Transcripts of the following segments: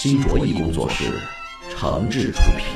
新卓艺工作室，诚挚出品。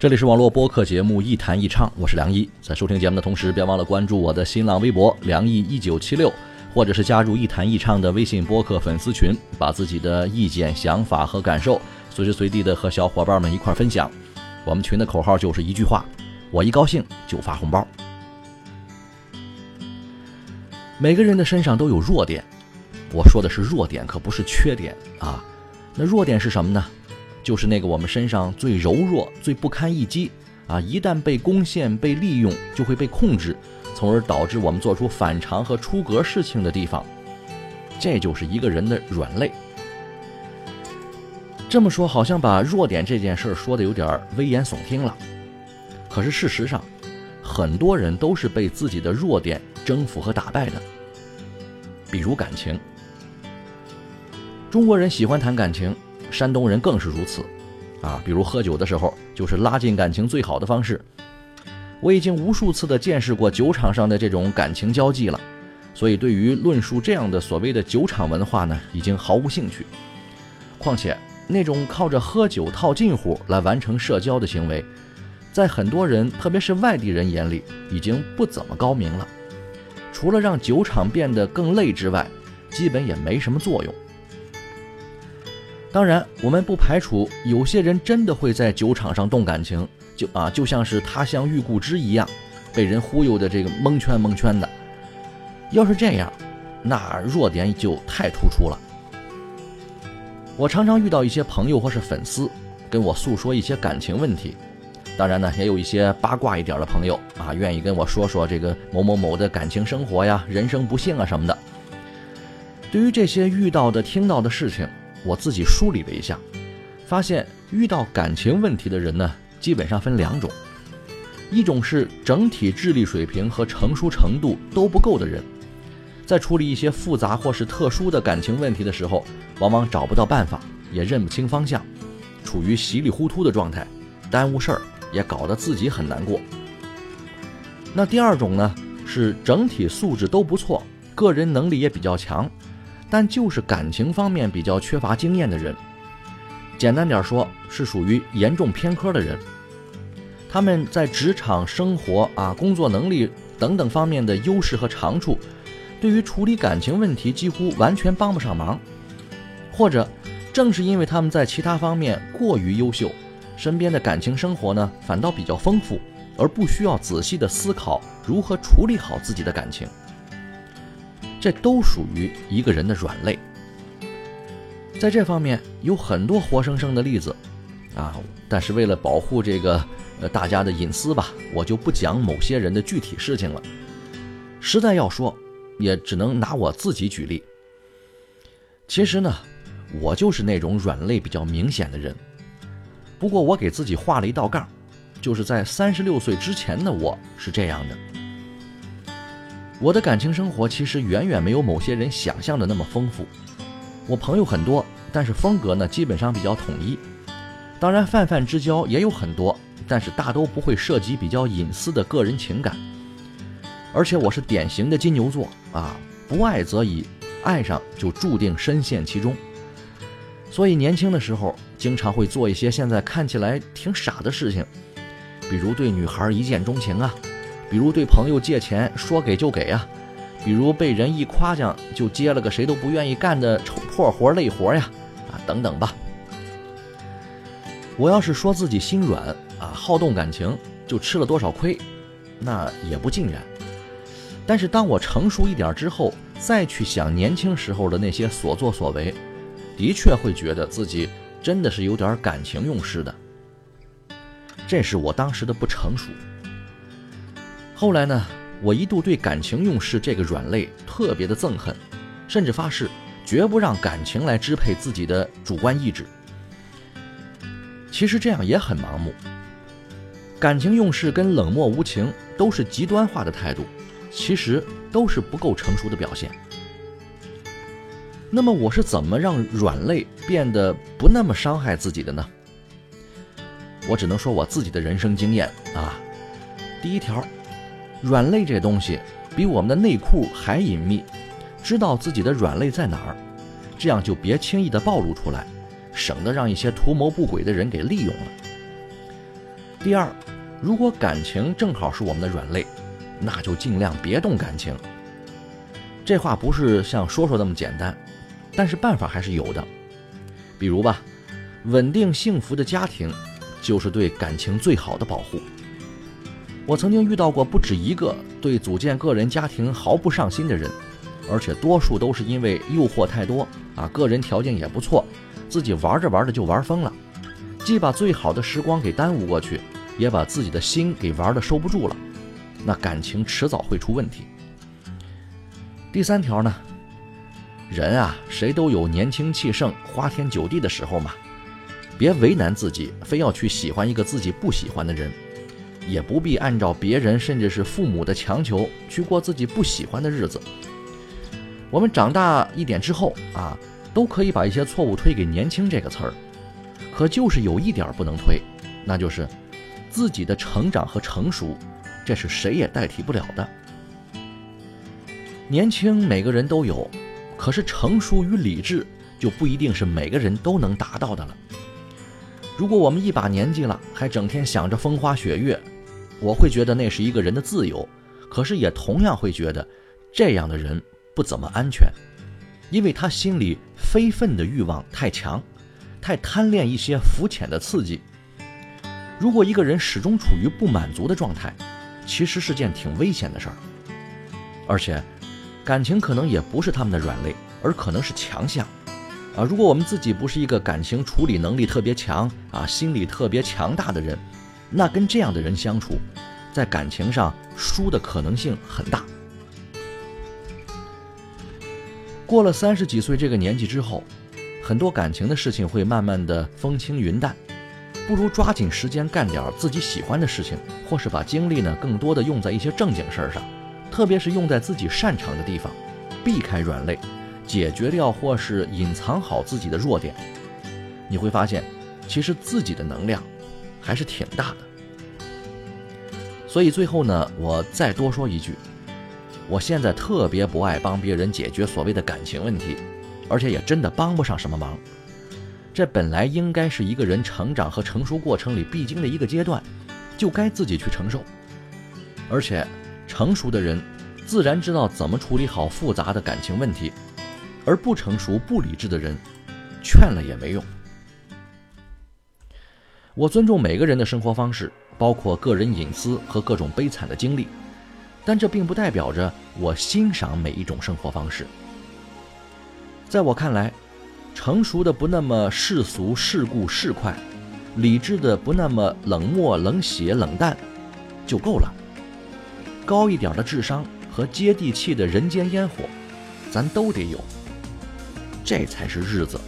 这里是网络播客节目《一弹一唱》，我是梁一。在收听节目的同时，别忘了关注我的新浪微博“梁毅一九七六”，或者是加入“一弹一唱”的微信播客粉丝群，把自己的意见、想法和感受随时随地的和小伙伴们一块分享。我们群的口号就是一句话：我一高兴就发红包。每个人的身上都有弱点，我说的是弱点，可不是缺点啊。那弱点是什么呢？就是那个我们身上最柔弱、最不堪一击啊！一旦被攻陷、被利用，就会被控制，从而导致我们做出反常和出格事情的地方。这就是一个人的软肋。这么说，好像把弱点这件事儿说的有点危言耸听了。可是事实上，很多人都是被自己的弱点征服和打败的。比如感情，中国人喜欢谈感情。山东人更是如此，啊，比如喝酒的时候，就是拉近感情最好的方式。我已经无数次的见识过酒场上的这种感情交际了，所以对于论述这样的所谓的酒场文化呢，已经毫无兴趣。况且那种靠着喝酒套近乎来完成社交的行为，在很多人，特别是外地人眼里，已经不怎么高明了。除了让酒场变得更累之外，基本也没什么作用。当然，我们不排除有些人真的会在酒场上动感情，就啊，就像是他乡遇故知一样，被人忽悠的这个蒙圈蒙圈的。要是这样，那弱点就太突出了。我常常遇到一些朋友或是粉丝跟我诉说一些感情问题，当然呢，也有一些八卦一点的朋友啊，愿意跟我说说这个某某某的感情生活呀、人生不幸啊什么的。对于这些遇到的、听到的事情，我自己梳理了一下，发现遇到感情问题的人呢，基本上分两种，一种是整体智力水平和成熟程度都不够的人，在处理一些复杂或是特殊的感情问题的时候，往往找不到办法，也认不清方向，处于稀里糊涂的状态，耽误事儿，也搞得自己很难过。那第二种呢，是整体素质都不错，个人能力也比较强。但就是感情方面比较缺乏经验的人，简单点说，是属于严重偏科的人。他们在职场生活啊、工作能力等等方面的优势和长处，对于处理感情问题几乎完全帮不上忙。或者，正是因为他们在其他方面过于优秀，身边的感情生活呢反倒比较丰富，而不需要仔细的思考如何处理好自己的感情。这都属于一个人的软肋，在这方面有很多活生生的例子，啊，但是为了保护这个呃大家的隐私吧，我就不讲某些人的具体事情了。实在要说，也只能拿我自己举例。其实呢，我就是那种软肋比较明显的人，不过我给自己画了一道杠，就是在三十六岁之前的我是这样的。我的感情生活其实远远没有某些人想象的那么丰富。我朋友很多，但是风格呢基本上比较统一。当然，泛泛之交也有很多，但是大都不会涉及比较隐私的个人情感。而且我是典型的金牛座啊，不爱则已，爱上就注定深陷其中。所以年轻的时候经常会做一些现在看起来挺傻的事情，比如对女孩一见钟情啊。比如对朋友借钱说给就给啊，比如被人一夸奖就接了个谁都不愿意干的丑破活累活呀，啊等等吧。我要是说自己心软啊，好动感情就吃了多少亏，那也不尽然。但是当我成熟一点之后，再去想年轻时候的那些所作所为，的确会觉得自己真的是有点感情用事的。这是我当时的不成熟。后来呢，我一度对感情用事这个软肋特别的憎恨，甚至发誓绝不让感情来支配自己的主观意志。其实这样也很盲目。感情用事跟冷漠无情都是极端化的态度，其实都是不够成熟的表现。那么我是怎么让软肋变得不那么伤害自己的呢？我只能说我自己的人生经验啊。第一条，软肋这东西比我们的内裤还隐秘，知道自己的软肋在哪儿，这样就别轻易的暴露出来，省得让一些图谋不轨的人给利用了。第二，如果感情正好是我们的软肋，那就尽量别动感情。这话不是像说说那么简单。但是办法还是有的，比如吧，稳定幸福的家庭就是对感情最好的保护。我曾经遇到过不止一个对组建个人家庭毫不上心的人，而且多数都是因为诱惑太多啊，个人条件也不错，自己玩着玩着就玩疯了，既把最好的时光给耽误过去，也把自己的心给玩的收不住了，那感情迟早会出问题。第三条呢？人啊，谁都有年轻气盛、花天酒地的时候嘛。别为难自己，非要去喜欢一个自己不喜欢的人，也不必按照别人甚至是父母的强求去过自己不喜欢的日子。我们长大一点之后啊，都可以把一些错误推给“年轻”这个词儿，可就是有一点不能推，那就是自己的成长和成熟，这是谁也代替不了的。年轻，每个人都有。可是成熟与理智就不一定是每个人都能达到的了。如果我们一把年纪了，还整天想着风花雪月，我会觉得那是一个人的自由，可是也同样会觉得这样的人不怎么安全，因为他心里非分的欲望太强，太贪恋一些肤浅的刺激。如果一个人始终处于不满足的状态，其实是件挺危险的事儿，而且。感情可能也不是他们的软肋，而可能是强项，啊！如果我们自己不是一个感情处理能力特别强啊、心理特别强大的人，那跟这样的人相处，在感情上输的可能性很大。过了三十几岁这个年纪之后，很多感情的事情会慢慢的风轻云淡，不如抓紧时间干点自己喜欢的事情，或是把精力呢更多的用在一些正经事儿上。特别是用在自己擅长的地方，避开软肋，解决掉或是隐藏好自己的弱点，你会发现，其实自己的能量还是挺大的。所以最后呢，我再多说一句，我现在特别不爱帮别人解决所谓的感情问题，而且也真的帮不上什么忙。这本来应该是一个人成长和成熟过程里必经的一个阶段，就该自己去承受，而且。成熟的人，自然知道怎么处理好复杂的感情问题，而不成熟、不理智的人，劝了也没用。我尊重每个人的生活方式，包括个人隐私和各种悲惨的经历，但这并不代表着我欣赏每一种生活方式。在我看来，成熟的不那么世俗、世故、世侩，理智的不那么冷漠、冷血、冷淡，就够了。高一点的智商和接地气的人间烟火，咱都得有，这才是日子。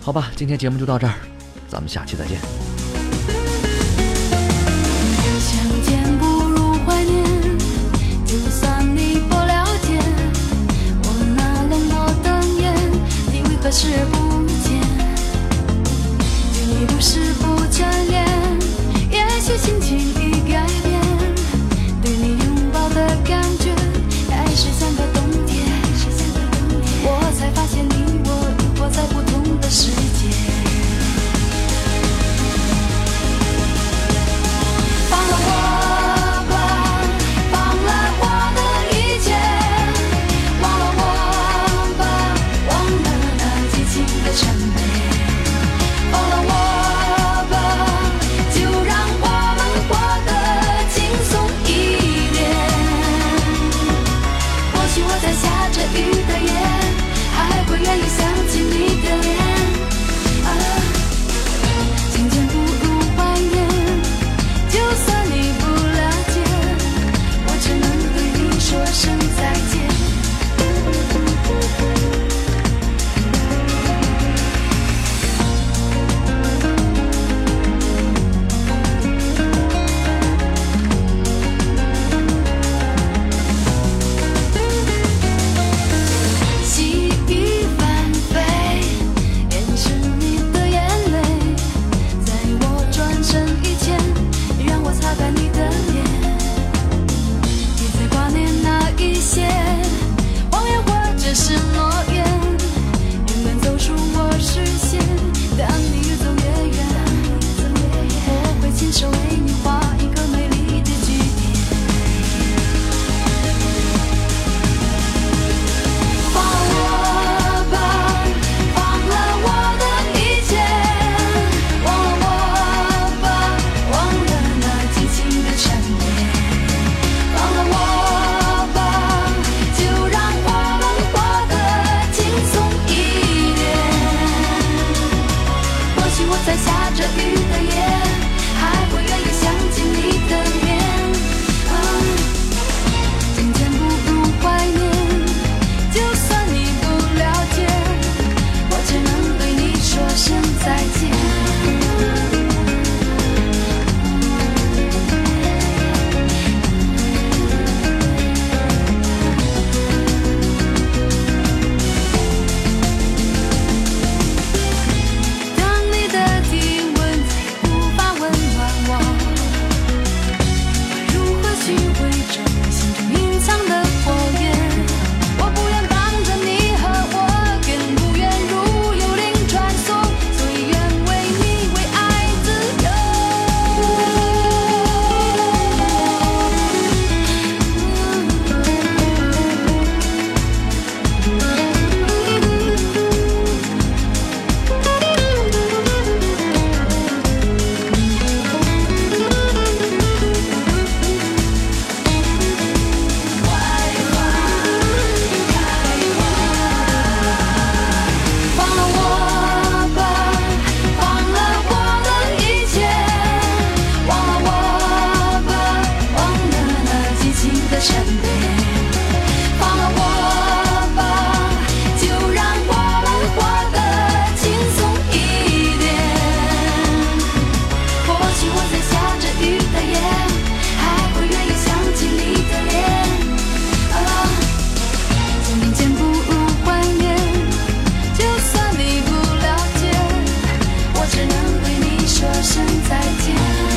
好吧，今天节目就到这儿，咱们下期再见。相见不说声再见。